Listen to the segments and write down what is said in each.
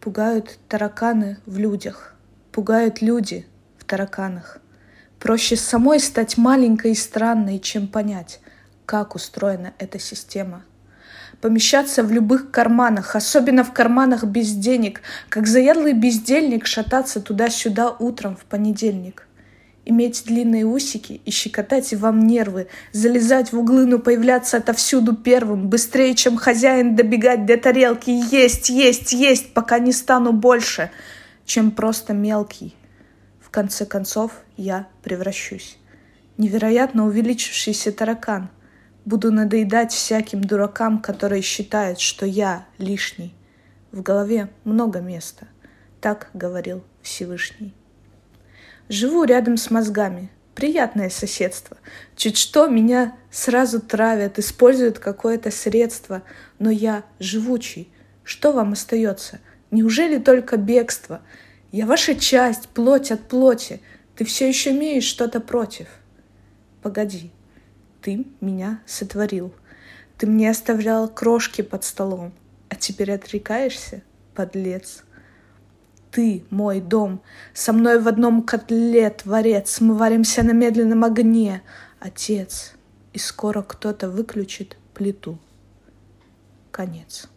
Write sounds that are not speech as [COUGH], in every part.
Пугают тараканы в людях, пугают люди в тараканах. Проще самой стать маленькой и странной, чем понять, как устроена эта система. Помещаться в любых карманах, особенно в карманах без денег, как заядлый бездельник шататься туда-сюда утром в понедельник иметь длинные усики и щекотать вам нервы, залезать в углы, но появляться отовсюду первым, быстрее, чем хозяин добегать до тарелки, есть, есть, есть, пока не стану больше, чем просто мелкий. В конце концов, я превращусь. Невероятно увеличившийся таракан. Буду надоедать всяким дуракам, которые считают, что я лишний. В голове много места. Так говорил Всевышний. Живу рядом с мозгами. Приятное соседство. Чуть что меня сразу травят, используют какое-то средство. Но я живучий. Что вам остается? Неужели только бегство? Я ваша часть, плоть от плоти. Ты все еще имеешь что-то против. Погоди, ты меня сотворил. Ты мне оставлял крошки под столом, а теперь отрекаешься, подлец ты мой дом, со мной в одном котле, творец, мы варимся на медленном огне, отец, и скоро кто-то выключит плиту. Конец.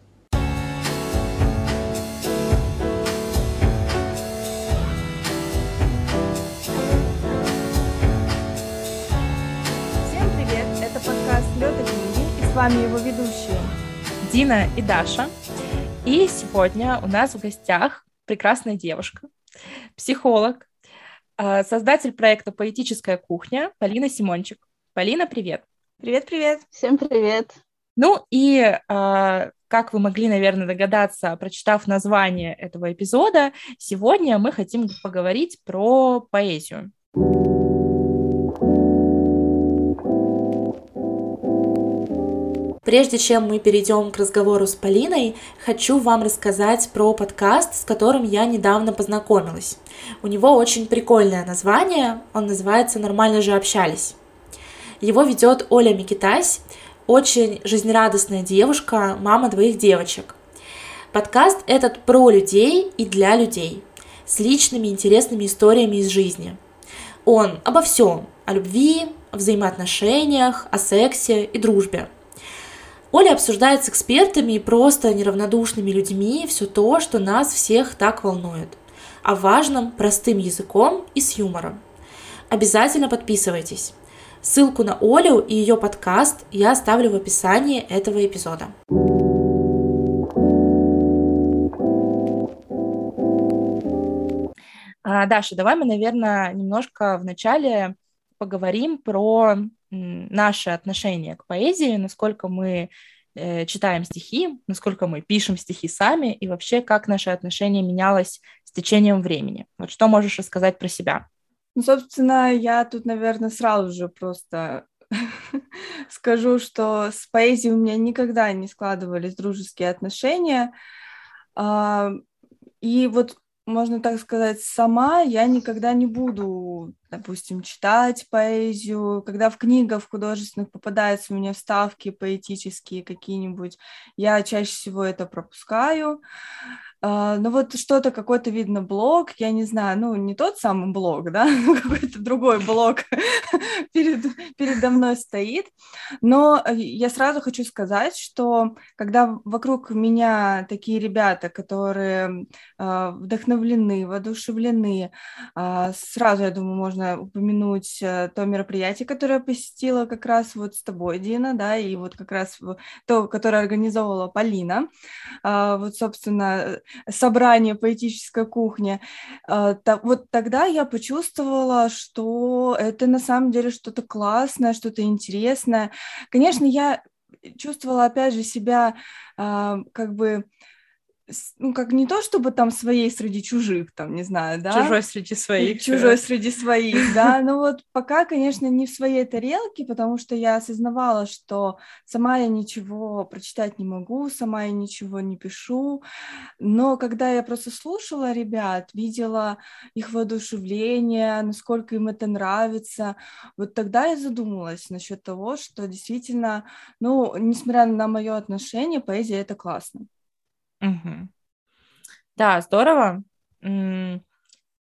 Всем привет! Это подкаст «Лёд и книги» и с вами его ведущие Дина и Даша. И сегодня у нас в гостях прекрасная девушка, психолог, а, создатель проекта «Поэтическая кухня» Полина Симончик. Полина, привет. Привет-привет. Всем привет. Ну и, а, как вы могли, наверное, догадаться, прочитав название этого эпизода, сегодня мы хотим поговорить про поэзию. Прежде чем мы перейдем к разговору с Полиной, хочу вам рассказать про подкаст, с которым я недавно познакомилась. У него очень прикольное название, он называется «Нормально же общались». Его ведет Оля Микитась, очень жизнерадостная девушка, мама двоих девочек. Подкаст этот про людей и для людей, с личными интересными историями из жизни. Он обо всем, о любви, о взаимоотношениях, о сексе и дружбе – Оля обсуждает с экспертами и просто неравнодушными людьми все то, что нас всех так волнует. О важном простым языком и с юмором. Обязательно подписывайтесь. Ссылку на Олю и ее подкаст я оставлю в описании этого эпизода. А, Даша, давай мы, наверное, немножко вначале поговорим про наше отношение к поэзии, насколько мы э, читаем стихи, насколько мы пишем стихи сами, и вообще как наше отношение менялось с течением времени. Вот что можешь рассказать про себя? Ну, собственно, я тут, наверное, сразу же просто [LAUGHS] скажу, что с поэзией у меня никогда не складывались дружеские отношения. А, и вот можно так сказать, сама я никогда не буду, допустим, читать поэзию. Когда в книгах художественных попадаются у меня вставки поэтические какие-нибудь, я чаще всего это пропускаю. Ну вот что-то, какой-то, видно, блог, я не знаю, ну не тот самый блог, да, [LAUGHS] какой-то другой блог [LAUGHS] перед, передо мной стоит, но э, я сразу хочу сказать, что когда вокруг меня такие ребята, которые uh, вдохновлены, воодушевлены, uh, сразу, я думаю, можно упомянуть э, то мероприятие, которое я посетила как раз вот с тобой, Дина, да, и вот как раз то, которое организовывала Полина, вот, собственно, собрание поэтической кухни, а, вот тогда я почувствовала, что это на самом деле что-то классное, что-то интересное. Конечно, я чувствовала, опять же, себя а, как бы ну, как не то, чтобы там своей среди чужих, там, не знаю, да. Чужой среди своих. Чужой среди [LAUGHS] своих, да. Но вот пока, конечно, не в своей тарелке, потому что я осознавала, что сама я ничего прочитать не могу, сама я ничего не пишу. Но когда я просто слушала ребят, видела их воодушевление, насколько им это нравится, вот тогда я задумалась насчет того, что действительно, ну, несмотря на мое отношение, поэзия — это классно. Угу. Да, здорово.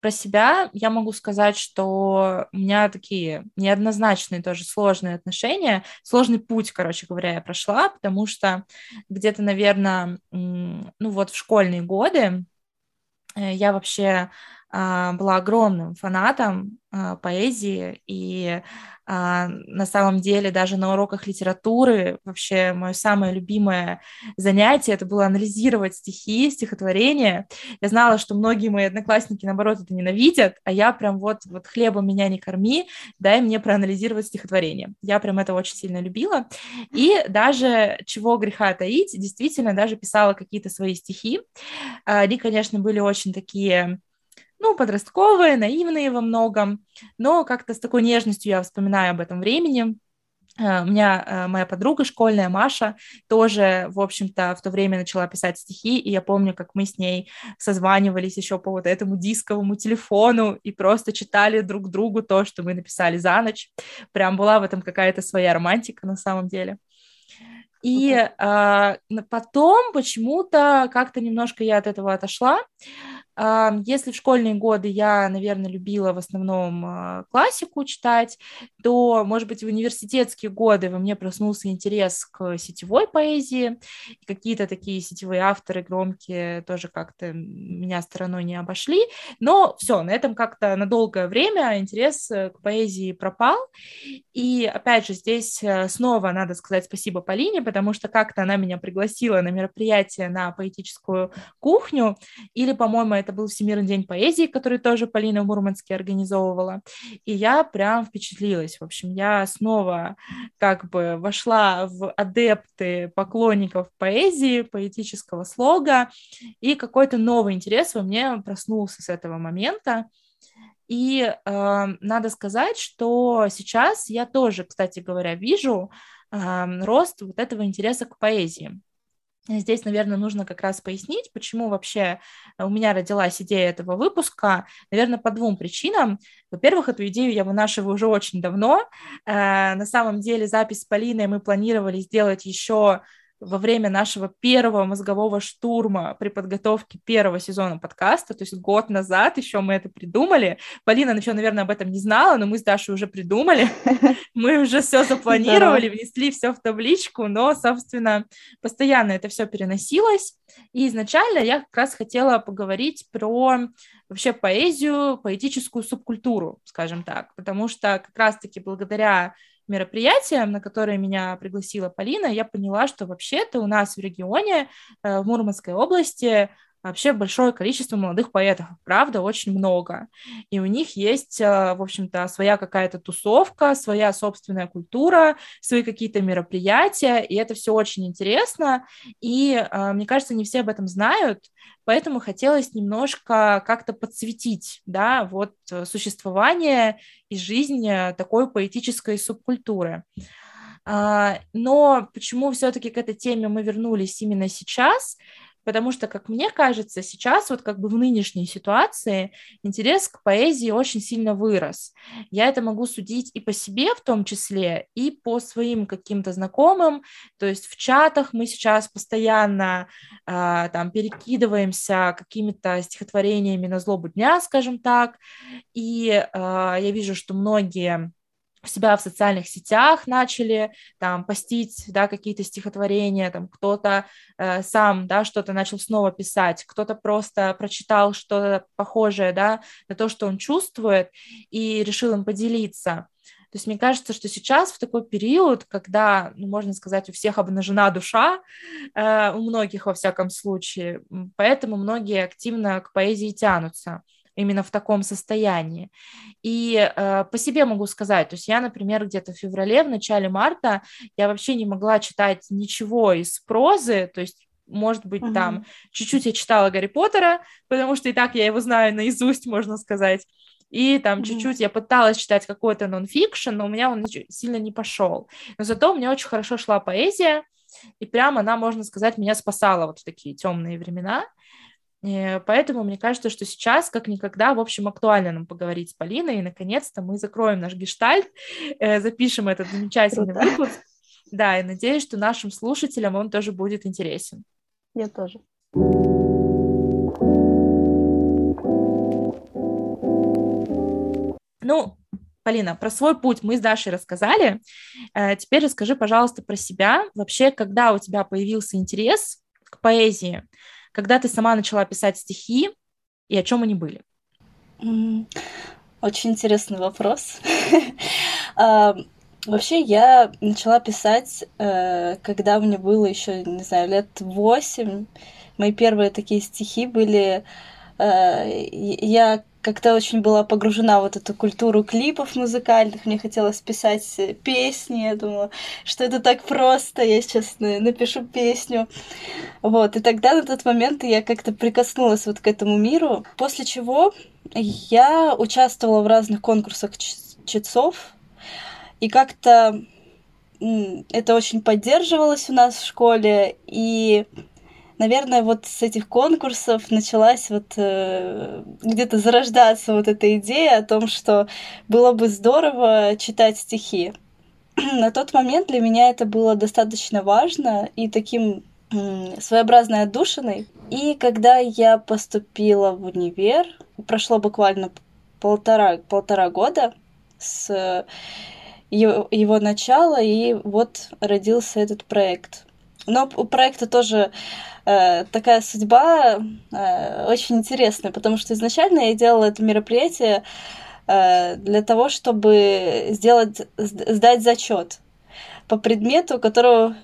Про себя я могу сказать, что у меня такие неоднозначные тоже сложные отношения, сложный путь, короче говоря, я прошла, потому что где-то, наверное, ну вот в школьные годы э, я вообще была огромным фанатом а, поэзии, и а, на самом деле даже на уроках литературы вообще мое самое любимое занятие это было анализировать стихи, стихотворения. Я знала, что многие мои одноклассники, наоборот, это ненавидят, а я прям вот, вот хлебом меня не корми, дай мне проанализировать стихотворение. Я прям это очень сильно любила. И даже, чего греха таить, действительно даже писала какие-то свои стихи. Они, конечно, были очень такие ну, подростковые, наивные во многом, но как-то с такой нежностью я вспоминаю об этом времени. Э, у меня э, моя подруга школьная, Маша, тоже, в общем-то, в то время начала писать стихи, и я помню, как мы с ней созванивались еще по вот этому дисковому телефону и просто читали друг другу то, что мы написали за ночь. Прям была в этом какая-то своя романтика на самом деле. И э, потом почему-то как-то немножко я от этого отошла. Если в школьные годы я, наверное, любила в основном а, классику читать, то, может быть, в университетские годы во мне проснулся интерес к сетевой поэзии. Какие-то такие сетевые авторы громкие тоже как-то меня стороной не обошли. Но все, на этом как-то на долгое время интерес э, к поэзии пропал. И, опять же, здесь э, снова надо сказать спасибо Полине, потому что как-то она меня пригласила на мероприятие на поэтическую кухню, или, по-моему, это был Всемирный день поэзии, который тоже Полина в Мурманске организовывала, и я прям впечатлилась. В общем, я снова как бы вошла в адепты поклонников поэзии, поэтического слога, и какой-то новый интерес во мне проснулся с этого момента. И э, надо сказать, что сейчас я тоже, кстати говоря, вижу э, рост вот этого интереса к поэзии. Здесь, наверное, нужно как раз пояснить, почему вообще у меня родилась идея этого выпуска. Наверное, по двум причинам. Во-первых, эту идею я вынашиваю уже очень давно. Э, на самом деле запись с Полиной мы планировали сделать еще во время нашего первого мозгового штурма при подготовке первого сезона подкаста, то есть год назад еще мы это придумали. Полина еще, наверное, об этом не знала, но мы с Дашей уже придумали. [LAUGHS] Мы уже все запланировали, внесли все в табличку, но, собственно, постоянно это все переносилось. И изначально я как раз хотела поговорить про вообще поэзию, поэтическую субкультуру, скажем так, потому что как раз-таки благодаря мероприятием, на которое меня пригласила Полина, я поняла, что вообще-то у нас в регионе, э, в Мурманской области, вообще большое количество молодых поэтов, правда, очень много. И у них есть, э, в общем-то, своя какая-то тусовка, своя собственная культура, свои какие-то мероприятия, и это все очень интересно. И э, мне кажется, не все об этом знают, поэтому хотелось немножко как-то подсветить, да, вот э, существование и жизнь такой поэтической субкультуры. А, но почему все-таки к этой теме мы вернулись именно сейчас? Потому что, как мне кажется, сейчас вот как бы в нынешней ситуации интерес к поэзии очень сильно вырос. Я это могу судить и по себе в том числе, и по своим каким-то знакомым, то есть в чатах мы сейчас постоянно э, там перекидываемся какими-то стихотворениями на злобу дня, скажем так, и э, я вижу, что многие себя в социальных сетях начали там постить, да, какие-то стихотворения, там кто-то э, сам, да, что-то начал снова писать, кто-то просто прочитал что-то похожее, да, на то, что он чувствует, и решил им поделиться. То есть мне кажется, что сейчас в такой период, когда, ну, можно сказать, у всех обнажена душа, э, у многих во всяком случае, поэтому многие активно к поэзии тянутся именно в таком состоянии. И э, по себе могу сказать, то есть я, например, где-то в феврале, в начале марта, я вообще не могла читать ничего из прозы, то есть может быть, uh-huh. там чуть-чуть я читала Гарри Поттера, потому что и так я его знаю наизусть, можно сказать. И там uh-huh. чуть-чуть я пыталась читать какой-то нонфикшн, но у меня он сильно не пошел. Но зато у меня очень хорошо шла поэзия, и прямо она, можно сказать, меня спасала вот в такие темные времена. Э, поэтому мне кажется, что сейчас, как никогда, в общем, актуально нам поговорить с Полиной, и, наконец-то, мы закроем наш гештальт, [LAUGHS] э, запишем этот замечательный Круто. выпуск. Да, и надеюсь, что нашим слушателям он тоже будет интересен. Я тоже. Ну, Полина, про свой путь мы с Дашей рассказали. Э, теперь расскажи, пожалуйста, про себя. Вообще, когда у тебя появился интерес к поэзии? Когда ты сама начала писать стихи и о чем они были? Очень интересный вопрос. [LAUGHS] А, вообще, я начала писать, э, когда мне было еще, не знаю, лет восемь. Мои первые такие стихи были... Э, я как-то очень была погружена в вот эту культуру клипов музыкальных, мне хотелось писать песни, я думала, что это так просто, я сейчас напишу песню. Вот, и тогда на тот момент я как-то прикоснулась вот к этому миру, после чего я участвовала в разных конкурсах чтецов, и как-то это очень поддерживалось у нас в школе, и наверное, вот с этих конкурсов началась вот э, где-то зарождаться вот эта идея о том, что было бы здорово читать стихи. [CLEARS THROAT] На тот момент для меня это было достаточно важно и таким э, своеобразной отдушиной. И когда я поступила в универ, прошло буквально полтора, полтора года с его, его начала, и вот родился этот проект. Но у проекта тоже Э, такая судьба э, очень интересная, потому что изначально я делала это мероприятие э, для того, чтобы сделать, сдать зачет по предмету, которого,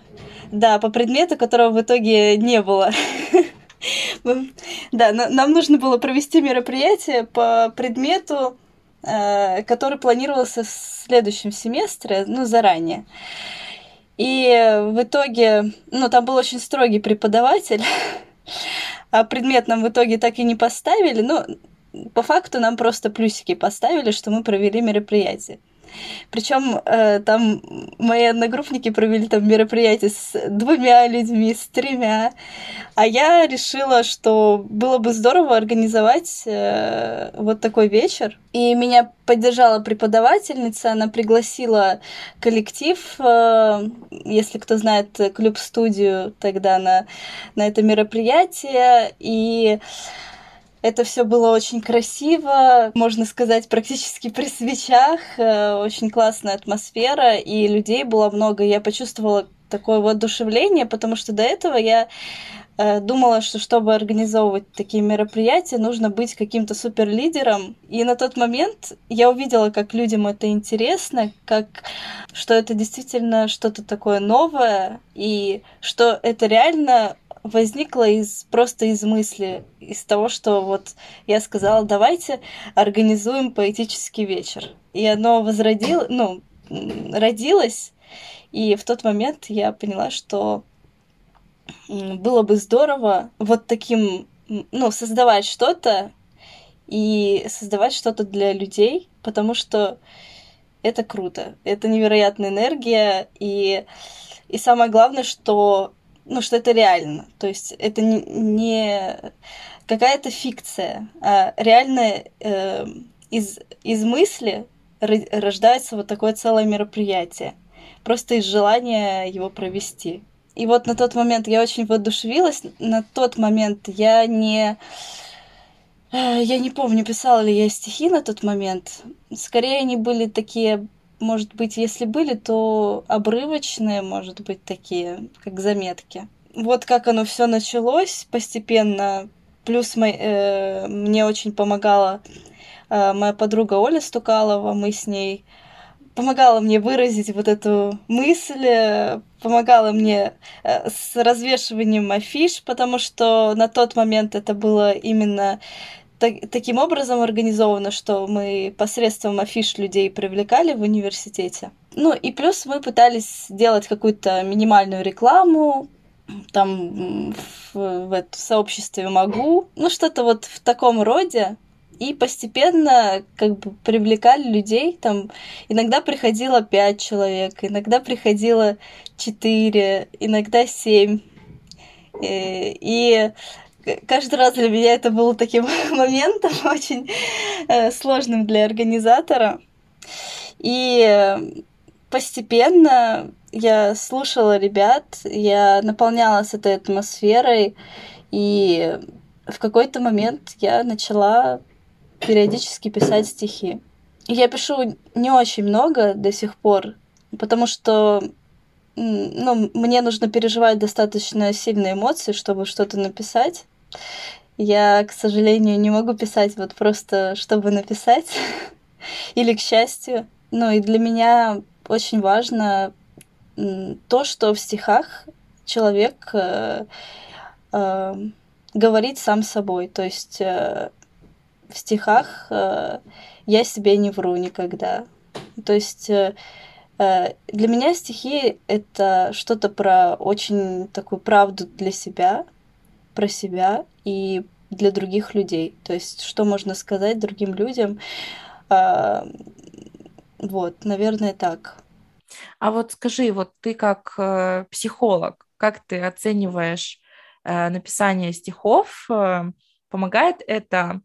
да, по предмету, которого в итоге не было. [LAUGHS] Да, нам нужно было провести мероприятие по предмету, который планировался в следующем семестре, ну, заранее. И в итоге, ну, там был очень строгий преподаватель, [LAUGHS] а предмет нам в итоге так и не поставили. Ну, по факту нам просто плюсики поставили, что мы провели мероприятие. Причем э, там мои одногруппники провели там мероприятие с двумя людьми, с тремя. А я решила, что было бы здорово организовать э, вот такой вечер. И меня поддержала преподавательница, она пригласила коллектив, э, если кто знает клуб-студию, тогда на, на это мероприятие. И это все было очень красиво, можно сказать, практически при свечах. Э, очень классная атмосфера, и людей было много. Я почувствовала такое воодушевление, потому что до этого я э, думала, что чтобы организовывать такие мероприятия, нужно быть каким-то суперлидером. И на тот момент я увидела, как людям это интересно, как что это действительно что-то такое новое, и что это реально возникло из просто из мысли, из того, что вот я сказала, давайте организуем поэтический вечер. И оно возродило, [COUGHS] ну, родилось, и в тот момент я поняла, что было бы здорово вот таким, ну, создавать что-то и создавать что-то для людей, потому что это круто, это невероятная энергия, и, и самое главное, что ну, что это реально. То есть это не, какая-то фикция, а реально э, из, из мысли рождается вот такое целое мероприятие. Просто из желания его провести. И вот на тот момент я очень воодушевилась. На тот момент я не... Э, я не помню, писала ли я стихи на тот момент. Скорее, они были такие может быть, если были, то обрывочные, может быть, такие, как заметки. Вот как оно все началось постепенно. Плюс мой, э, мне очень помогала э, моя подруга Оля Стукалова. Мы с ней помогала мне выразить вот эту мысль, э, помогала мне э, с развешиванием афиш, потому что на тот момент это было именно так, таким образом организовано, что мы посредством афиш людей привлекали в университете. Ну и плюс мы пытались сделать какую-то минимальную рекламу, там в, в, в сообществе могу, ну что-то вот в таком роде. И постепенно как бы привлекали людей. Там иногда приходило пять человек, иногда приходило четыре, иногда семь. И, э, и каждый раз для меня это было таким [LAUGHS] моментом очень э, сложным для организатора. И постепенно я слушала ребят, я наполнялась этой атмосферой, и в какой-то момент я начала периодически писать стихи. я пишу не очень много до сих пор, потому что ну, мне нужно переживать достаточно сильные эмоции, чтобы что-то написать. Я, к сожалению, не могу писать вот просто, чтобы написать. [LAUGHS] Или к счастью. Ну и для меня очень важно то, что в стихах человек э, э, говорит сам собой. То есть э, в стихах э, я себе не вру никогда. То есть э, э, для меня стихи это что-то про очень такую правду для себя, про себя и для других людей. То есть что можно сказать другим людям. Э, вот, наверное, так. А вот скажи, вот ты как э, психолог, как ты оцениваешь э, написание стихов? Э, помогает это,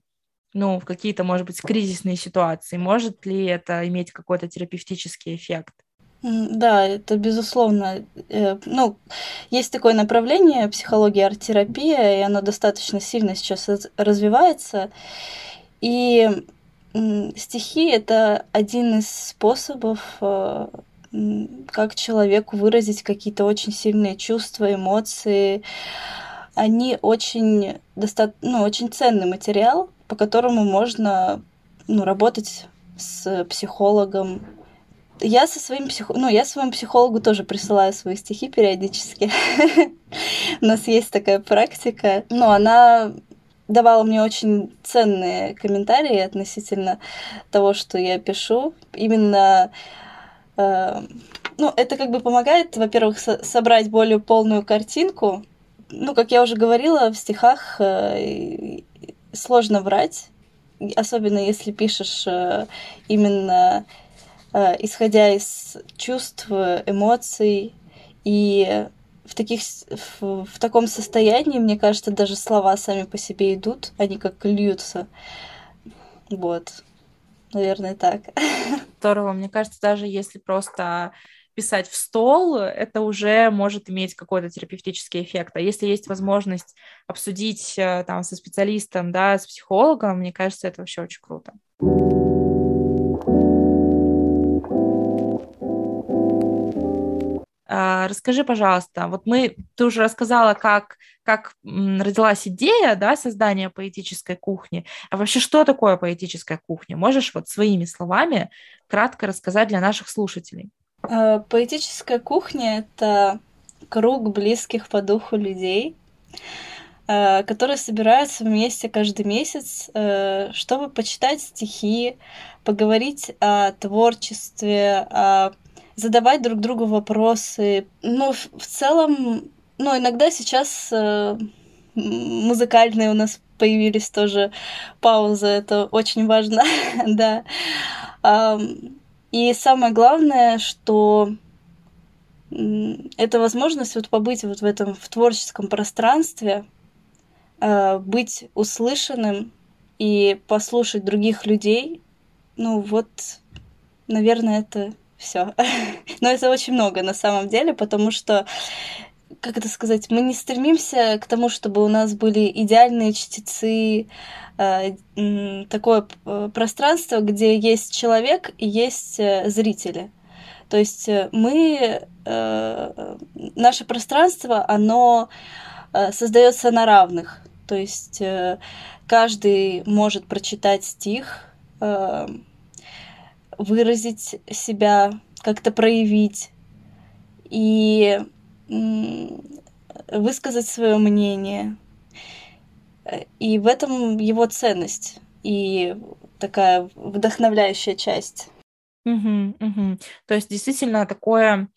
ну, в какие-то, может быть, кризисные ситуации? Может ли это иметь какой-то терапевтический эффект? Да, это безусловно. Э, ну, есть такое направление психология арт-терапия, и оно достаточно сильно сейчас развивается. И стихи это один из способов э, как человеку выразить какие-то очень сильные чувства, эмоции. Они очень, доста... ну, очень ценный материал, по которому можно ну, работать с психологом. Я со своим псих... ну, я своему психологу тоже присылаю свои стихи периодически. [LAUGHS] У нас есть такая практика. Но она давала мне очень ценные комментарии относительно того, что я пишу. Именно Э, ну, это как бы помогает, во-первых, со- собрать более полную картинку. Ну, как я уже говорила, в стихах э, сложно врать, особенно если пишешь э, именно исходя из чувств, эмоций. И в, таких, в, в таком состоянии, мне кажется, даже слова сами по себе идут, они как льются. Вот. Наверное, так. [LAUGHS] Здорово. Мне кажется, даже если просто писать в стол, это уже может иметь какой-то терапевтический эффект. А если есть возможность обсудить э, там со специалистом, да, с психологом, мне кажется, это вообще очень круто. Расскажи, пожалуйста, вот мы, ты уже рассказала, как, как родилась идея да, создания поэтической кухни. А вообще, что такое поэтическая кухня? Можешь вот своими словами кратко рассказать для наших слушателей? А, поэтическая кухня — это круг близких по духу людей, а, которые собираются вместе каждый месяц, чтобы почитать стихи, поговорить о творчестве, о задавать друг другу вопросы. Ну, в целом, ну, иногда сейчас э, музыкальные у нас появились тоже паузы, это очень важно, [LAUGHS] да. И самое главное, что это возможность вот побыть вот в этом в творческом пространстве, э, быть услышанным и послушать других людей. Ну вот, наверное, это все. [LAUGHS] Но это очень много на самом деле, потому что как это сказать, мы не стремимся к тому, чтобы у нас были идеальные чтецы, э, такое э, пространство, где есть человек и есть э, зрители. То есть мы, наше пространство, оно создается на равных. То есть каждый может прочитать стих, выразить себя, как-то проявить и высказать свое мнение. И в этом его ценность и такая вдохновляющая часть. Угу, угу. То есть действительно такое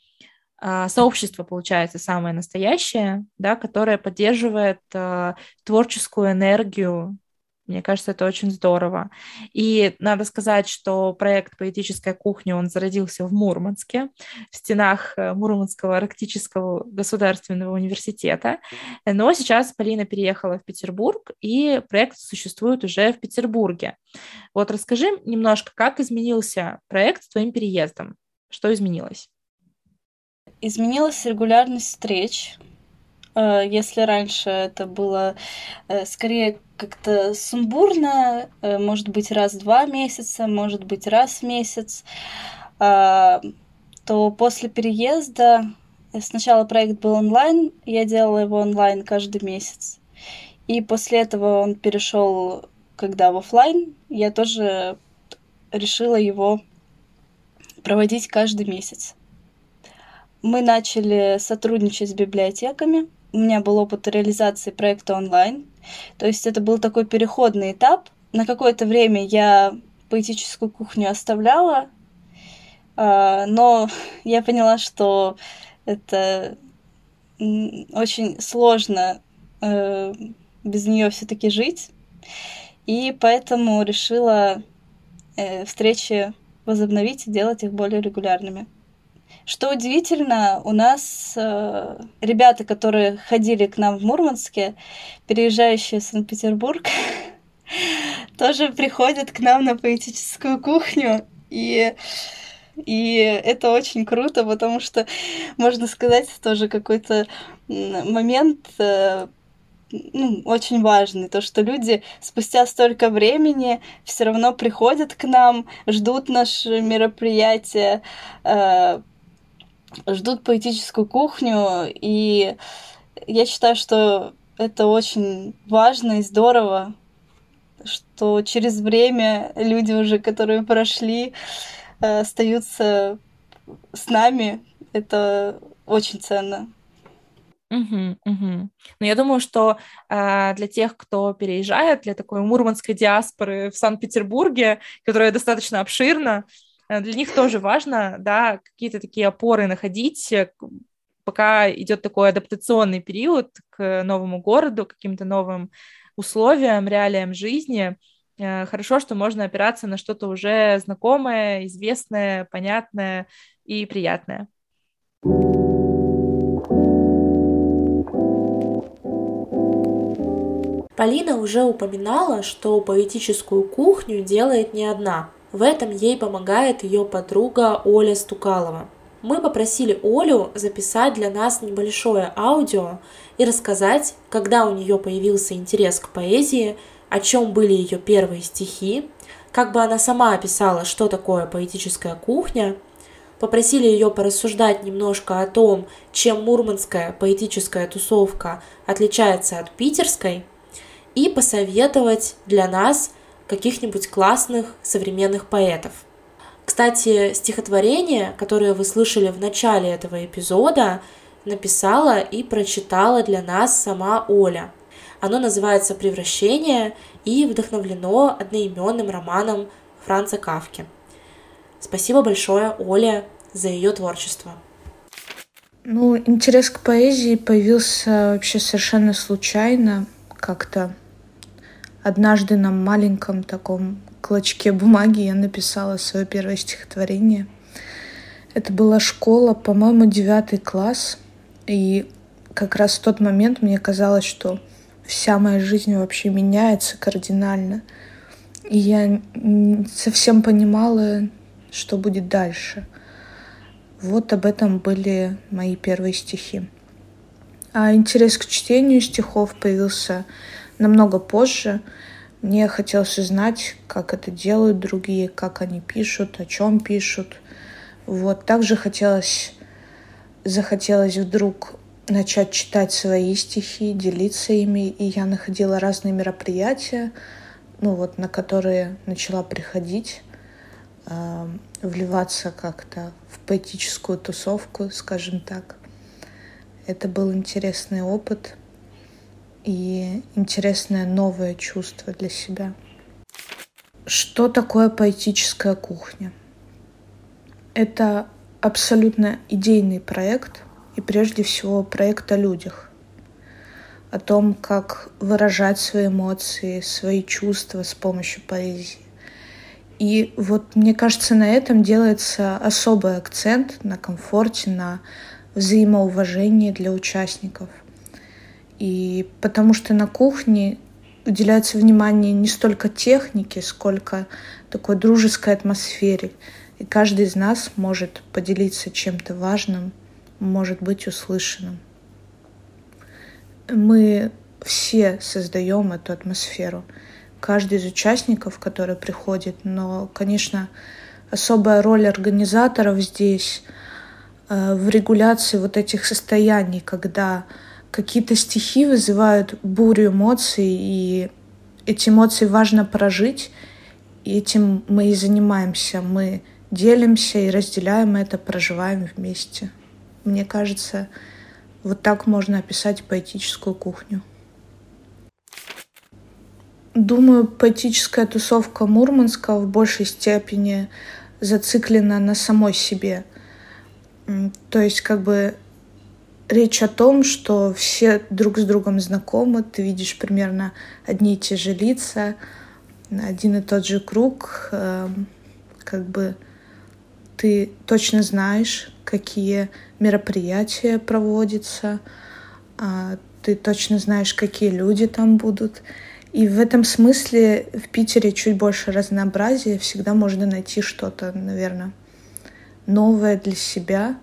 а, сообщество получается самое настоящее, да, которое поддерживает а, творческую энергию мне кажется, это очень здорово. И надо сказать, что проект «Поэтическая кухня», он зародился в Мурманске, в стенах э, Мурманского арктического государственного университета. Но сейчас Полина переехала в Петербург, и проект существует уже в Петербурге. Вот расскажи немножко, как изменился проект с твоим переездом? Что изменилось? Изменилась регулярность встреч. Э, если раньше это было э, скорее как-то сумбурно, э, может быть, раз в два месяца, может быть, раз в месяц, то после переезда сначала проект был онлайн, я делала его онлайн каждый месяц. И после этого он перешел, когда в офлайн, я тоже решила его проводить каждый месяц. Мы начали сотрудничать с библиотеками. У меня был опыт реализации проекта онлайн. То есть это был такой переходный этап. На какое-то время я поэтическую кухню оставляла, а, но [LAUGHS] я поняла, что это очень сложно э, без нее все-таки жить. И поэтому решила э, встречи возобновить и делать их более регулярными. Что удивительно, у нас э, ребята, которые ходили к нам в Мурманске, переезжающие в Санкт-Петербург, [LAUGHS] тоже приходят к нам на поэтическую кухню. И, и это очень круто, потому что, можно сказать, тоже какой-то момент э, ну, очень важный, то, что люди спустя столько времени все равно приходят к нам, ждут наше мероприятие, э, ждут поэтическую кухню, и я считаю, что это очень важно и здорово, что через время люди уже, которые прошли, э, остаются с нами. Это очень ценно. Угу, угу. Но я думаю, что э, для тех, кто переезжает, для такой мурманской диаспоры в Санкт-Петербурге, которая достаточно обширна, для них тоже важно, да, какие-то такие опоры находить, э, пока идет такой адаптационный период к новому городу, каким-то новым условиям, реалиям жизни. Э, хорошо, что можно опираться на что-то уже знакомое, известное, понятное и приятное. Полина уже упоминала, что поэтическую кухню делает не одна. В этом ей помогает ее подруга Оля Стукалова. Мы попросили Олю записать для нас небольшое аудио и рассказать, когда у нее появился интерес к поэзии, о чем были ее первые стихи, как бы она сама описала, что такое поэтическая кухня, попросили ее порассуждать немножко о том, чем мурманская поэтическая тусовка отличается от питерской, и посоветовать для нас каких-нибудь классных современных поэтов. Кстати, стихотворение, которое вы слышали в начале этого эпизода, написала и прочитала для нас сама Оля. Оно называется «Превращение» и вдохновлено одноименным романом Франца Кавки. Спасибо большое Оле за ее творчество. Ну, интерес к поэзии появился вообще совершенно случайно, как-то Однажды на маленьком таком клочке бумаги я написала свое первое стихотворение. Это была школа, по-моему, девятый класс. И как раз в тот момент мне казалось, что вся моя жизнь вообще меняется кардинально. И я не совсем понимала, что будет дальше. Вот об этом были мои первые стихи. А интерес к чтению стихов появился намного позже. Мне хотелось узнать, как это делают другие, как они пишут, о чем пишут. Вот. Также хотелось, захотелось вдруг начать читать свои стихи, делиться ими, и я находила разные мероприятия, ну вот, на которые начала приходить, э, вливаться как-то в поэтическую тусовку, скажем так. Это был интересный опыт и интересное новое чувство для себя. Что такое поэтическая кухня? Это абсолютно идейный проект и прежде всего проект о людях, о том, как выражать свои эмоции, свои чувства с помощью поэзии. И вот мне кажется, на этом делается особый акцент на комфорте, на взаимоуважении для участников. И потому что на кухне уделяется внимание не столько технике, сколько такой дружеской атмосфере. И каждый из нас может поделиться чем-то важным, может быть услышанным. Мы все создаем эту атмосферу. Каждый из участников, который приходит, но, конечно, особая роль организаторов здесь э, в регуляции вот этих состояний, когда какие-то стихи вызывают бурю эмоций, и эти эмоции важно прожить, и этим мы и занимаемся. Мы делимся и разделяем это, проживаем вместе. Мне кажется, вот так можно описать поэтическую кухню. Думаю, поэтическая тусовка Мурманска в большей степени зациклена на самой себе. То есть как бы речь о том, что все друг с другом знакомы, ты видишь примерно одни и те же лица, один и тот же круг, эм, как бы ты точно знаешь, какие мероприятия проводятся, а, ты точно знаешь, какие люди там будут. И в этом смысле в Питере чуть больше разнообразия, всегда можно найти что-то, наверное, новое для себя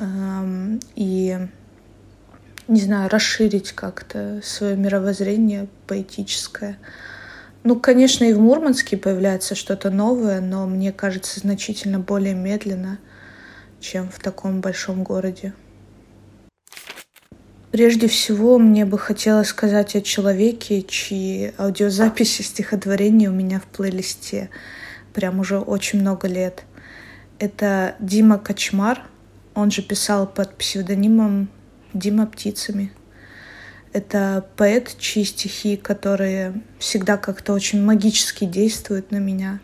и, не знаю, расширить как-то свое мировоззрение поэтическое. Ну, конечно, и в Мурманске появляется что-то новое, но мне кажется, значительно более медленно, чем в таком большом городе. Прежде всего, мне бы хотелось сказать о человеке, чьи аудиозаписи стихотворений у меня в плейлисте прям уже очень много лет. Это Дима Кочмар, он же писал под псевдонимом Дима Птицами. Это поэт, чьи стихи, которые всегда как-то очень магически действуют на меня.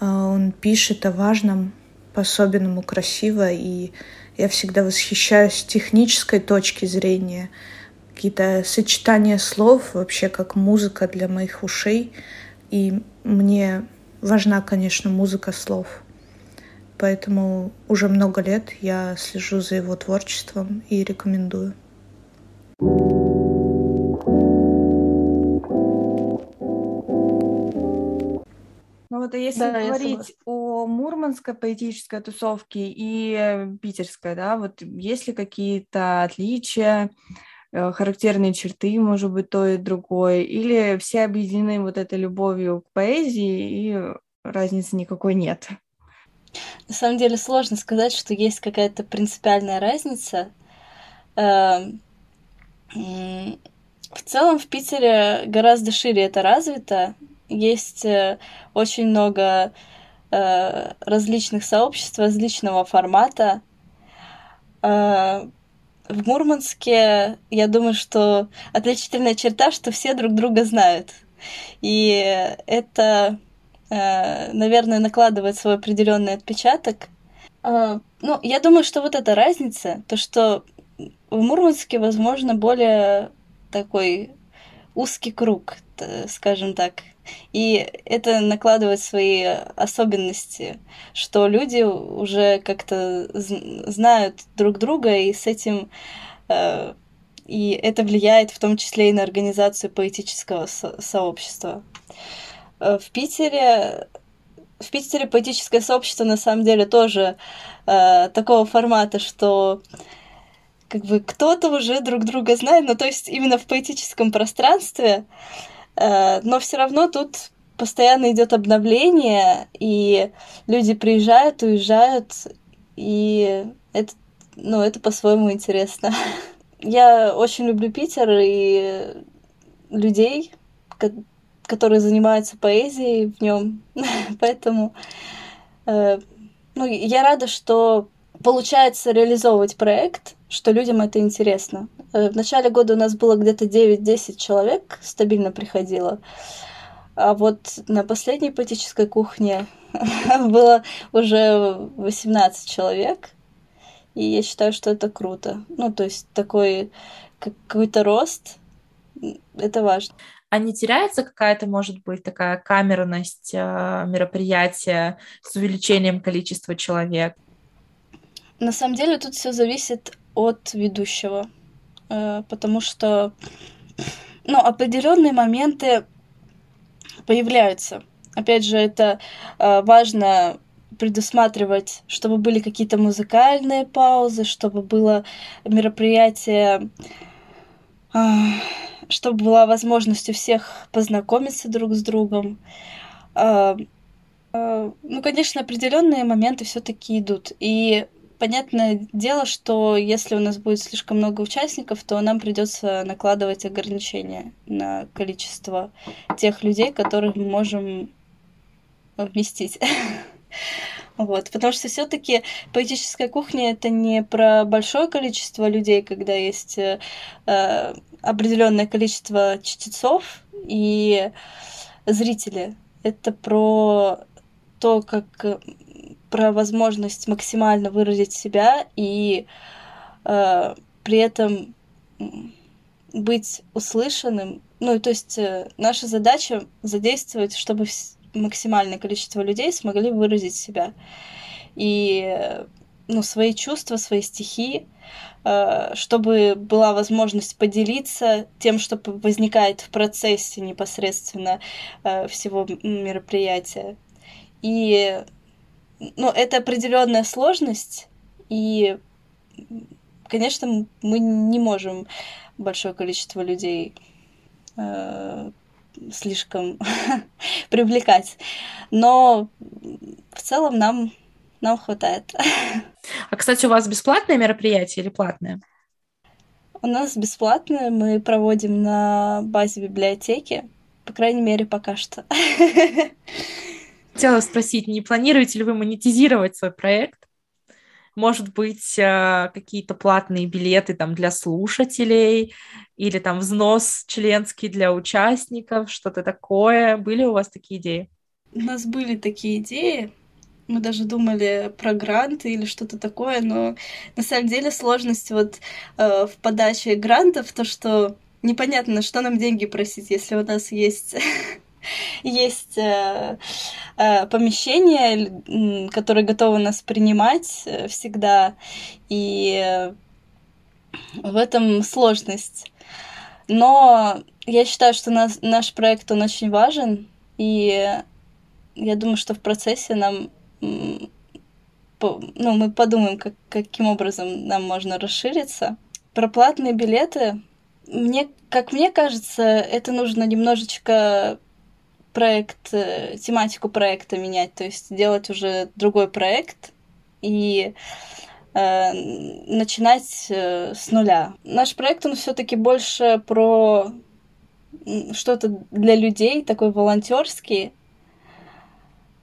А, он пишет о важном, по-особенному красиво, и я всегда восхищаюсь технической точки зрения, какие-то сочетания слов, вообще как музыка для моих ушей. И мне важна, конечно, музыка слов. Поэтому уже много лет я слежу за его творчеством и рекомендую. Ну вот, а если да, говорить о мурманской поэтической тусовке и э, питерской, да, вот есть ли какие-то отличия, э, характерные черты, может быть, то и другое, или все объединены вот этой любовью к поэзии и разницы никакой нет? На самом деле сложно сказать, что есть какая-то принципиальная разница. Эм, в целом в Питере гораздо шире это развито, есть э, очень много э, различных сообществ различного формата. Э, в Мурманске, я думаю, что отличительная черта, что все друг друга знают. И это, наверное, накладывает свой определенный отпечаток. Ну, я думаю, что вот эта разница, то, что в Мурманске, возможно, более такой узкий круг, скажем так. И это накладывает свои особенности, что люди уже как-то знают друг друга, и с этим э, и это влияет в том числе и на организацию поэтического со- сообщества. Э, в Питере в Питере поэтическое сообщество на самом деле тоже э, такого формата, что как бы кто-то уже друг друга знает, но то есть именно в поэтическом пространстве Э, но все равно тут постоянно идет обновление, и люди приезжают, уезжают, и это, ну, это по-своему интересно. [LAUGHS] Я очень люблю Питер и людей, которые занимаются поэзией в нем, [LAUGHS] поэтому э, ну, я рада, что получается реализовывать проект, что людям это интересно. Э, в начале года у нас было где-то 9-10 человек, стабильно приходило. А вот на последней поэтической кухне [LAUGHS] было уже 18 человек. И я считаю, что это круто. Ну, то есть такой какой-то рост, это важно. А не теряется какая-то, может быть, такая камерность э, мероприятия с увеличением количества человек? На самом деле тут все зависит от ведущего, э, потому что ну, определенные моменты появляются. Опять же, это э, важно предусматривать, чтобы были какие-то музыкальные паузы, чтобы было мероприятие чтобы была возможность у всех познакомиться друг с другом. А, а, ну, конечно, определенные моменты все-таки идут. И понятное дело, что если у нас будет слишком много участников, то нам придется накладывать ограничения на количество тех людей, которых мы можем вместить. [LAUGHS] Вот, потому что все-таки поэтическая кухня это не про большое количество людей, когда есть э, определенное количество чтецов и зрители. Это про то, как про возможность максимально выразить себя и э, при этом быть услышанным. Ну, то есть э, наша задача задействовать, чтобы максимальное количество людей смогли выразить себя. И ну, свои чувства, свои стихи, э, чтобы была возможность поделиться тем, что возникает в процессе непосредственно э, всего мероприятия. И ну, это определенная сложность, и, конечно, мы не можем большое количество людей э, слишком [LAUGHS] привлекать. Но в целом нам, нам хватает. А, кстати, у вас бесплатное мероприятие или платное? У нас бесплатное, мы проводим на базе библиотеки, по крайней мере, пока что. [LAUGHS] Хотела спросить, не планируете ли вы монетизировать свой проект? Может быть, э, какие-то платные билеты там для слушателей или там взнос членский для участников, что-то такое. Были у вас такие идеи? У нас были такие идеи. Мы даже думали про гранты или что-то такое, но на самом деле сложность вот э, в подаче грантов, то, что непонятно, что нам деньги просить, если у нас есть [LAUGHS] есть э, э, помещение, которое готово нас принимать э, всегда, и в этом сложность. Но я считаю, что нас, наш проект, он очень важен, и я думаю, что в процессе нам ну, мы подумаем, как, каким образом нам можно расшириться. Про платные билеты, мне, как мне кажется, это нужно немножечко проект, э, тематику проекта менять, то есть делать уже другой проект и э, начинать э, с нуля. Наш проект, он все-таки больше про что-то для людей, такой волонтерский.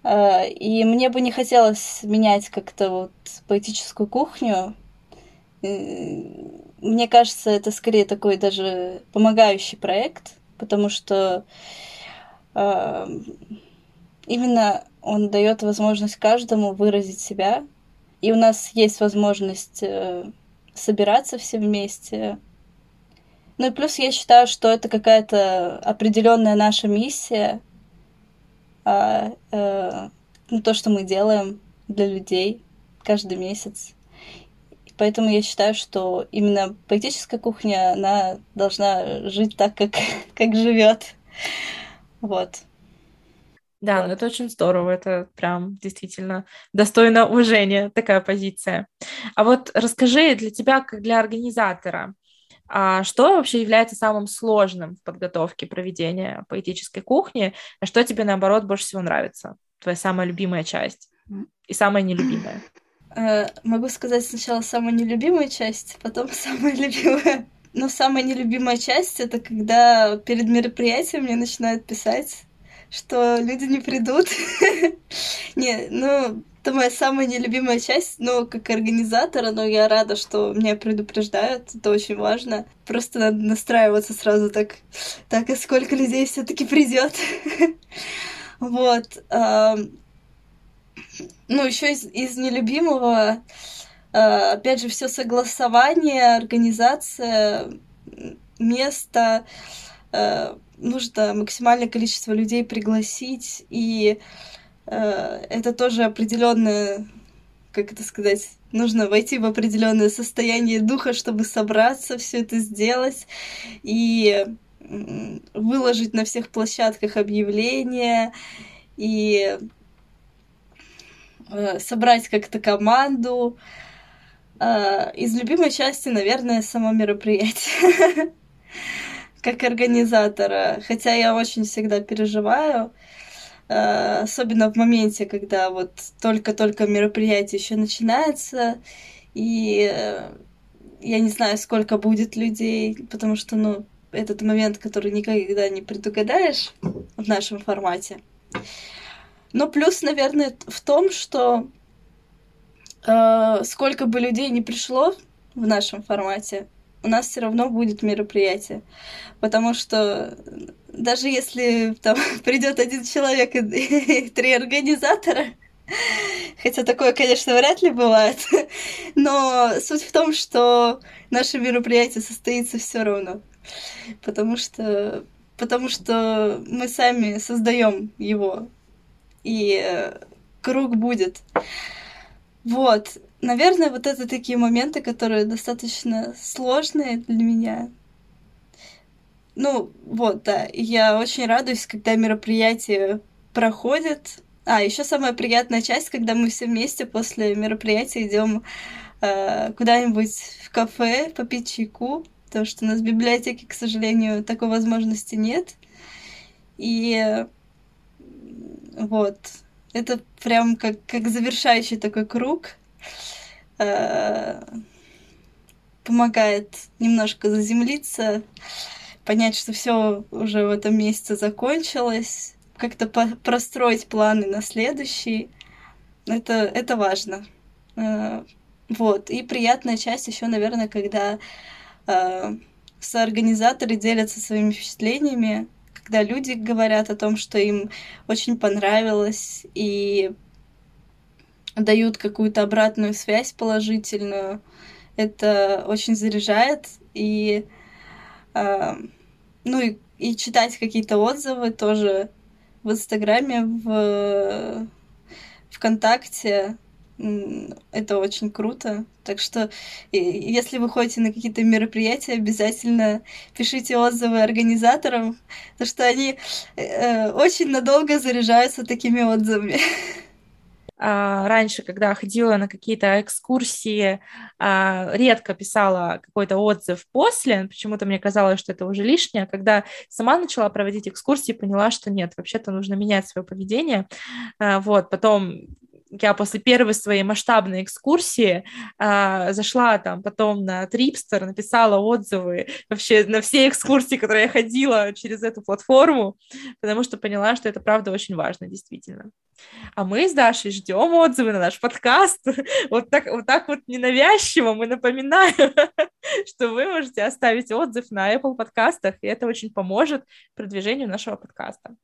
Э, и мне бы не хотелось менять как-то вот поэтическую кухню. Мне кажется, это скорее такой даже помогающий проект, потому что именно он дает возможность каждому выразить себя. И у нас есть возможность э, собираться все вместе. Ну и плюс я считаю, что это какая-то определенная наша миссия, а, а, ну, то, что мы делаем для людей каждый месяц. Поэтому я считаю, что именно поэтическая кухня, она должна жить так, как, [LAUGHS] как живет. Вот. Да, ну это очень здорово, это прям действительно достойно уважения, такая позиция. А вот расскажи для тебя, как для организатора, а что вообще является самым сложным в подготовке проведения поэтической кухни, а что тебе, наоборот, больше всего нравится? Твоя самая любимая часть и самая нелюбимая? Э, могу сказать сначала самая нелюбимая часть, потом [LAUGHS] самая любимая. Но самая нелюбимая часть это когда перед мероприятием мне начинают писать, что люди не придут. [LAUGHS] Не, ну, это моя самая нелюбимая часть, но как организатора, но я рада, что меня предупреждают, это очень важно. Просто надо настраиваться сразу так, так, а сколько людей все таки придет. [LAUGHS] Вот. Ну, еще из, из нелюбимого опять же, все согласование, организация места, э, нужно максимальное количество людей пригласить, и э, это тоже определенное, как это сказать, нужно войти в определенное состояние духа, чтобы собраться, все это сделать и выложить на всех площадках объявления и собрать как-то команду, из любимой части, наверное, само мероприятие. [LAUGHS] как организатора, хотя я очень всегда переживаю, э, особенно в моменте, когда вот только-только мероприятие еще начинается, и э, я не знаю, сколько будет людей, потому что, ну, этот момент, который никогда не предугадаешь в нашем формате. Но плюс, наверное, в том, что э, сколько бы людей не пришло в нашем формате, у нас все равно будет мероприятие. Потому что даже если там [LAUGHS] придет один человек и, [LAUGHS] и три организатора, [LAUGHS] хотя такое, конечно, вряд ли бывает, но суть в том, что наше мероприятие состоится все равно. Потому что потому что мы сами создаем его, и э, круг будет. Вот. Наверное, вот это такие моменты, которые достаточно сложные для меня. Ну, вот, да. Я очень радуюсь, когда мероприятие проходит. А, еще самая приятная часть, когда мы все вместе после мероприятия идем э, куда-нибудь в кафе попить чайку, потому что у нас в библиотеке, к сожалению, такой возможности нет. И вот, это прям как, как завершающий такой круг. Э, помогает немножко заземлиться, понять, что все уже в этом месяце закончилось, как-то простроить планы на следующий. Это, это важно. Э, вот. И приятная часть еще, наверное, когда э, соорганизаторы делятся своими впечатлениями, когда люди говорят о том, что им очень понравилось, и дают какую-то обратную связь положительную. Это очень заряжает. И, э, ну, и, и читать какие-то отзывы тоже в Инстаграме, в ВКонтакте. Это очень круто. Так что, если вы ходите на какие-то мероприятия, обязательно пишите отзывы организаторам, потому что они э, очень надолго заряжаются такими отзывами. А, раньше, когда ходила на какие-то экскурсии, а, редко писала какой-то отзыв после, почему-то мне казалось, что это уже лишнее. Когда сама начала проводить экскурсии, поняла, что нет, вообще-то нужно менять свое поведение. А, вот, потом я после первой своей масштабной экскурсии э, зашла там потом на Трипстер, написала отзывы вообще на все экскурсии, которые я ходила через эту платформу, потому что поняла, что это правда очень важно, действительно. А мы с Дашей ждем отзывы на наш подкаст. [LAUGHS] Вот так вот, так вот ненавязчиво мы напоминаем, [LAUGHS] что вы можете оставить отзыв на Apple подкастах, и это очень поможет продвижению нашего подкаста.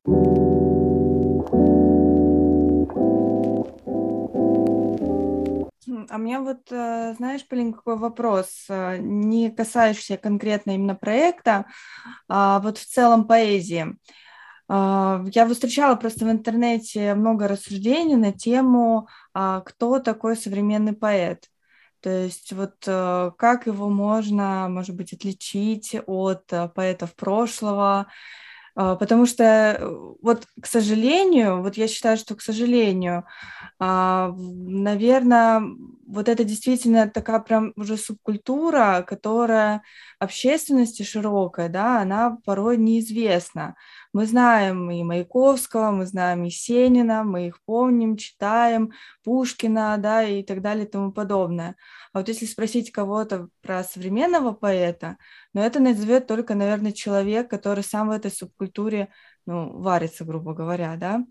А мне вот, э, знаешь, Полин, какой вопрос, э, не касающийся конкретно именно проекта, а вот в целом поэзии. А, я встречала просто в интернете много рассуждений на тему, а, кто такой современный поэт. То есть вот э, как его можно, может быть, отличить от поэтов прошлого, потому что, э, вот, к сожалению, вот я считаю, что, к сожалению, а, наверное, вот это действительно такая прям уже субкультура, которая общественности широкая, да, она порой неизвестна. Мы знаем и Маяковского, мы знаем и Сенина, мы их помним, читаем, Пушкина, да, и так далее и тому подобное. А вот если спросить кого-то про современного поэта, но это назовет только, наверное, человек, который сам в этой субкультуре, ну, варится, грубо говоря, да.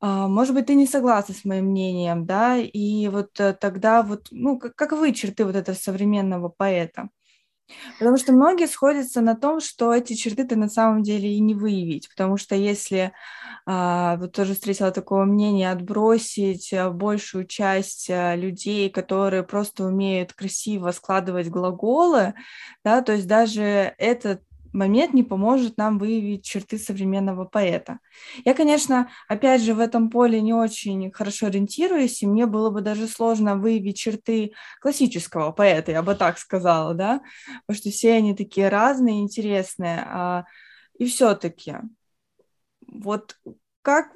А, может быть, ты не согласна с моим мнением, да, и вот э, тогда вот, ну, как, как вы черты вот этого современного поэта? Потому что многие сходятся на том, что эти черты ты на самом деле и не выявить, потому что если а, вот тоже встретила такое мнение отбросить а, большую часть а, людей, которые просто умеют красиво складывать глаголы, да, то есть даже этот момент не поможет нам выявить черты современного поэта. Я, конечно, опять же, в этом поле не очень хорошо ориентируюсь, и мне было бы даже сложно выявить черты классического поэта, я бы так сказала, да, потому что все они такие разные, интересные. А, и все-таки, вот как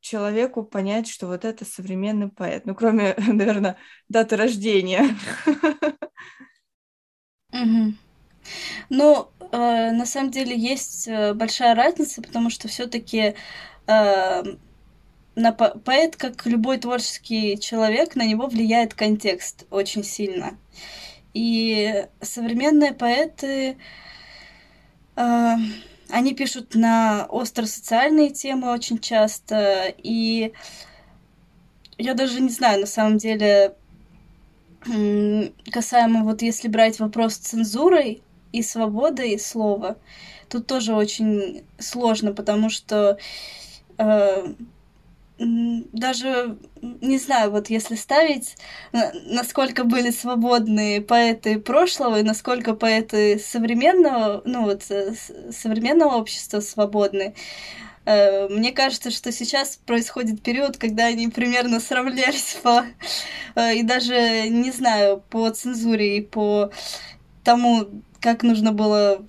человеку понять, что вот это современный поэт? Ну, кроме, [LAUGHS] наверное, даты рождения. Mm-hmm. Ну, э, на самом деле есть э, большая разница, потому что все-таки э, на по поэт, как любой творческий человек, на него влияет контекст очень сильно. И современные поэты, э, они пишут на остро-социальные темы очень часто, и я даже не знаю, на самом деле, касаемо вот если брать вопрос с цензурой и свободой слова, тут тоже очень сложно, потому что э, даже не знаю, вот если ставить, насколько были свободны поэты прошлого и насколько поэты современного, ну вот современного общества свободны, э, мне кажется, что сейчас происходит период, когда они примерно сравнялись по... Э, и даже, не знаю, по цензуре и по тому, как нужно было,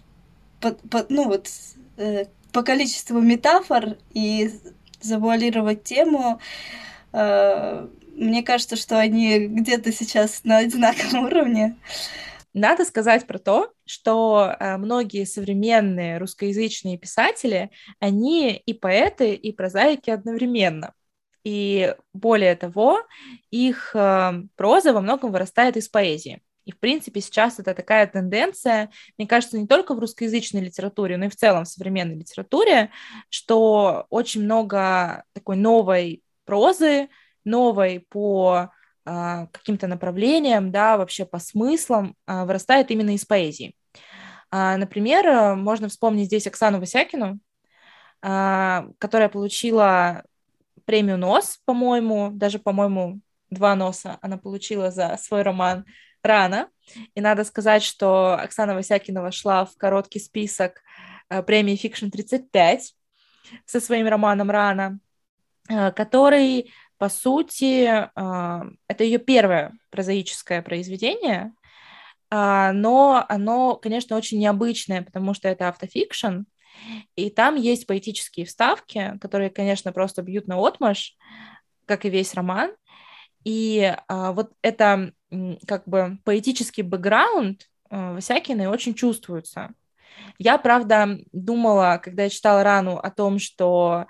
по, по, ну вот, э, по количеству метафор и завуалировать тему. Э, мне кажется, что они где-то сейчас на одинаковом уровне. Надо сказать про то, что э, многие современные русскоязычные писатели, они и поэты, и прозаики одновременно. И более того, их э, проза во многом вырастает из поэзии. И, в принципе, сейчас это такая тенденция, мне кажется, не только в русскоязычной литературе, но и в целом в современной литературе, что очень много такой новой прозы, новой по э, каким-то направлениям, да, вообще по смыслам, э, вырастает именно из поэзии. Э, например, можно вспомнить здесь Оксану Васякину, э, которая получила премию НОС, по-моему, даже, по-моему, два носа она получила за свой роман рано. И надо сказать, что Оксана Васякина вошла в короткий список э, премии Fiction 35 со своим романом «Рано», э, который, по сути, э, это ее первое прозаическое произведение, но оно, конечно, очень необычное, потому что это автофикшн, и там есть поэтические вставки, которые, конечно, просто бьют на отмаш, как и весь роман. И а, вот это как бы поэтический бэкграунд э, Васякиной очень чувствуется. Я, правда, думала, когда я читала рану о том, что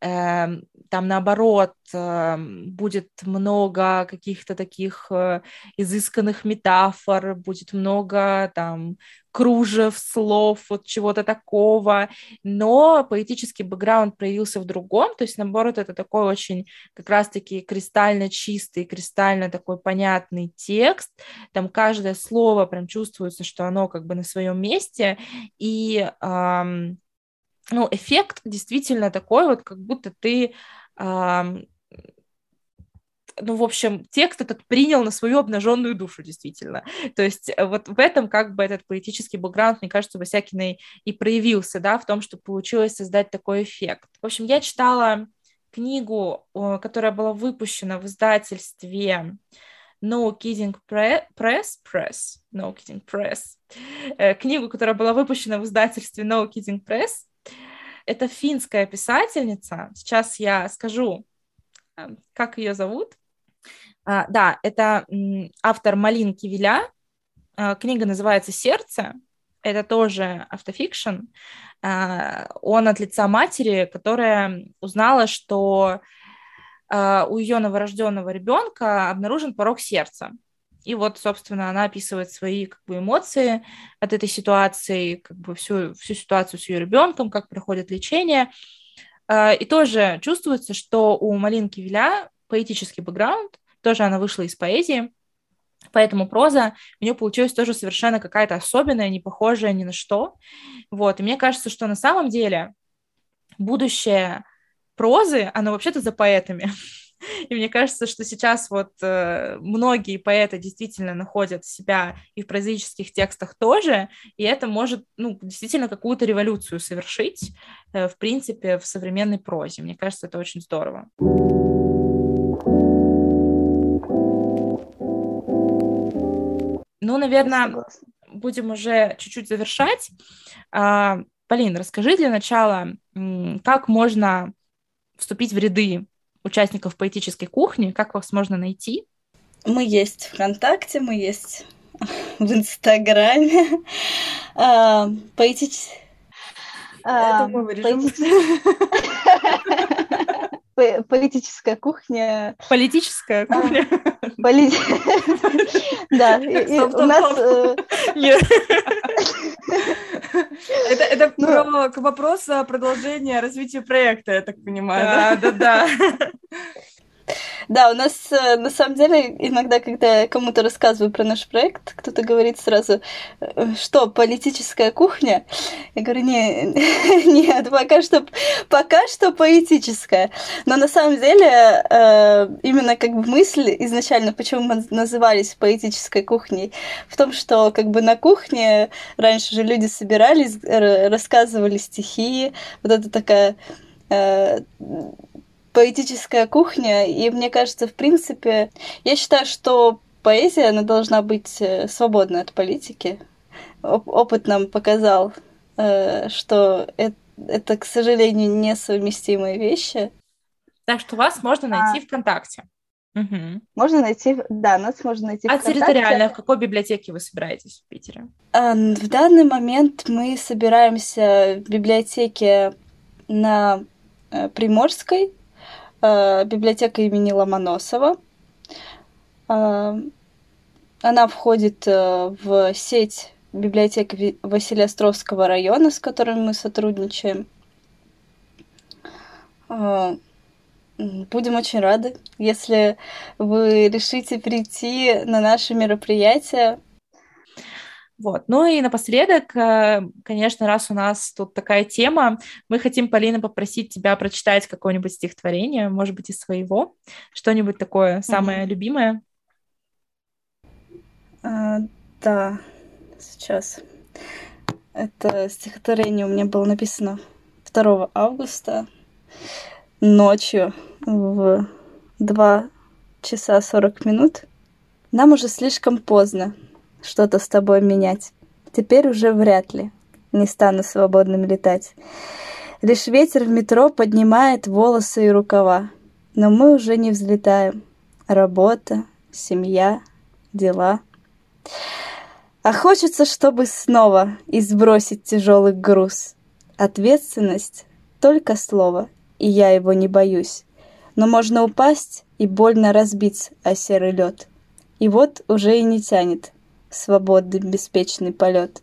э, там наоборот э, будет много каких-то таких э, изысканных метафор, будет много там кружев, слов, вот чего-то такого, но поэтический бэкграунд проявился в другом, то есть, наоборот, это такой очень как раз-таки кристально чистый, кристально такой понятный текст, там каждое слово прям чувствуется, что оно как бы на своем месте, и эм, ну, эффект действительно такой вот, как будто ты эм, ну, в общем, текст этот принял на свою обнаженную душу, действительно. То есть э, вот в этом как бы этот поэтический бэкграунд, мне кажется, Васякиной и проявился, да, в том, что получилось создать такой эффект. В общем, я читала книгу, которая была выпущена в издательстве No Kidding Press, Press, No Kidding Press, э, книгу, которая была выпущена в издательстве No Kidding Press. Это финская писательница. Сейчас я скажу, э, как ее зовут. А, да, это автор Малинки Виля. А, книга называется «Сердце». Это тоже автофикшн. А, он от лица матери, которая узнала, что у ее новорожденного ребенка обнаружен порог сердца. И вот, собственно, она описывает свои как бы, эмоции от этой ситуации, как бы всю, всю ситуацию с ее ребенком, как проходит лечение. И тоже чувствуется, что у Малинки Виля поэтический бэкграунд, тоже она вышла из поэзии, Поэтому проза у нее получилась тоже совершенно какая-то особенная, не похожая ни на что. Вот. И мне кажется, что на самом деле будущее прозы, оно вообще-то за поэтами. [LAUGHS] И мне кажется, что сейчас вот э, многие поэты действительно находят себя и в прозаических текстах тоже, и это может, ну, действительно какую-то революцию совершить, э, в принципе, в современной прозе. Мне кажется, это очень здорово. Ну, наверное, будем уже чуть-чуть завершать. А, Полин, расскажи для начала, как можно вступить в ряды участников поэтической кухни, как вас можно найти? Мы есть ВКонтакте, мы есть [LAUGHS] в Инстаграме. А, поэтич... Это мы вырежем. Политическая кухня. Политическая кухня. [LAUGHS] Да, у нас... Э, [LAUGHS] это ну, к вопросу о продолжении развития проекта, я так понимаю. Да, да, да. [LAUGHS] Да, у нас э, на самом деле иногда, когда я кому-то рассказываю про наш проект, кто-то говорит сразу, «Э, что, политическая кухня? Я говорю, не, [LAUGHS] нет, пока что, пока что поэтическая. Но на самом деле э, именно как бы мысль изначально, почему мы назывались поэтической кухней, в том, что как бы на кухне раньше же люди собирались, рассказывали стихи, вот это такая поэтическая кухня, и мне кажется, в принципе, я считаю, что поэзия, она должна быть э, свободна от политики. Опыт нам показал, э, что это, это, к сожалению, несовместимые вещи. Так что вас можно найти а... ВКонтакте. Угу. Можно найти, да, нас можно найти а ВКонтакте. территориально в какой библиотеке вы собираетесь в Питере? А, в данный момент мы собираемся в библиотеке на э, Приморской, библиотека имени Ломоносова. Э, она входит э, в сеть библиотек Василиостровского района, с которыми мы сотрудничаем. Будем очень рады, если вы решите прийти на наше мероприятие. Вот. Ну и напоследок, э, конечно, раз у нас тут такая тема, мы хотим, Полина, попросить тебя прочитать какое-нибудь стихотворение, может быть, из своего, что-нибудь такое самое mm-hmm. любимое. А, да, сейчас. Это стихотворение у меня было написано 2 августа ночью в 2 часа 40 минут. Нам уже слишком поздно что-то с тобой менять. Теперь уже вряд ли не стану свободным летать. Лишь ветер в метро поднимает волосы и рукава. Но мы уже не взлетаем. Работа, семья, дела. А хочется, чтобы снова избросить тяжелый груз. Ответственность — только слово, и я его не боюсь. Но можно упасть и больно разбиться о серый лед. И вот уже и не тянет свободный беспечный полет.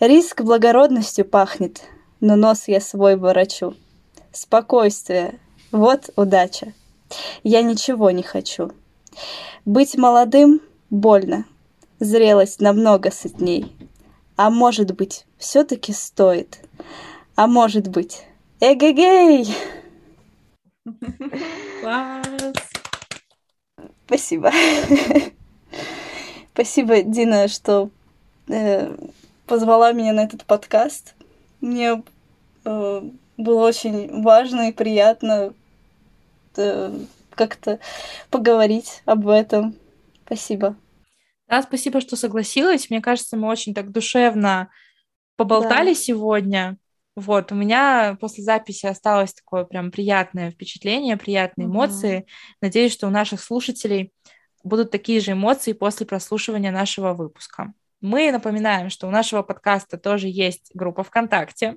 Риск благородностью пахнет, но нос я свой ворочу. Спокойствие, вот удача. Я ничего не хочу. Быть молодым больно, зрелость намного сытней. А может быть, все-таки стоит. А может быть, эгегей! Класс! Спасибо. [LAUGHS] Спасибо, Дина, что э, позвала меня на этот подкаст. Мне э, было очень важно и приятно э, как-то поговорить об этом. Спасибо. Да, спасибо, что согласилась. Мне кажется, мы очень так душевно поболтали да. сегодня. Вот, у меня после записи осталось такое прям приятное впечатление, приятные угу. эмоции. Надеюсь, что у наших слушателей будут такие же эмоции после прослушивания нашего выпуска. Мы напоминаем, что у нашего подкаста тоже есть группа ВКонтакте.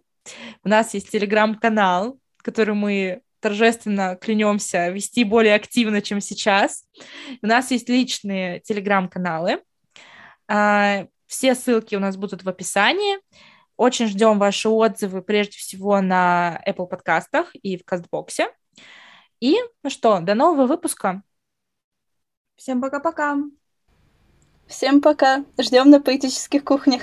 У нас есть телеграм-канал, который мы торжественно клянемся вести более активно, чем сейчас. У нас есть личные телеграм-каналы. А, все ссылки у нас будут в описании. Очень ждем ваши отзывы, прежде всего, на Apple подкастах и в Кастбоксе. И, ну что, до нового выпуска. Всем пока-пока. Всем пока. Ждем на поэтических кухнях.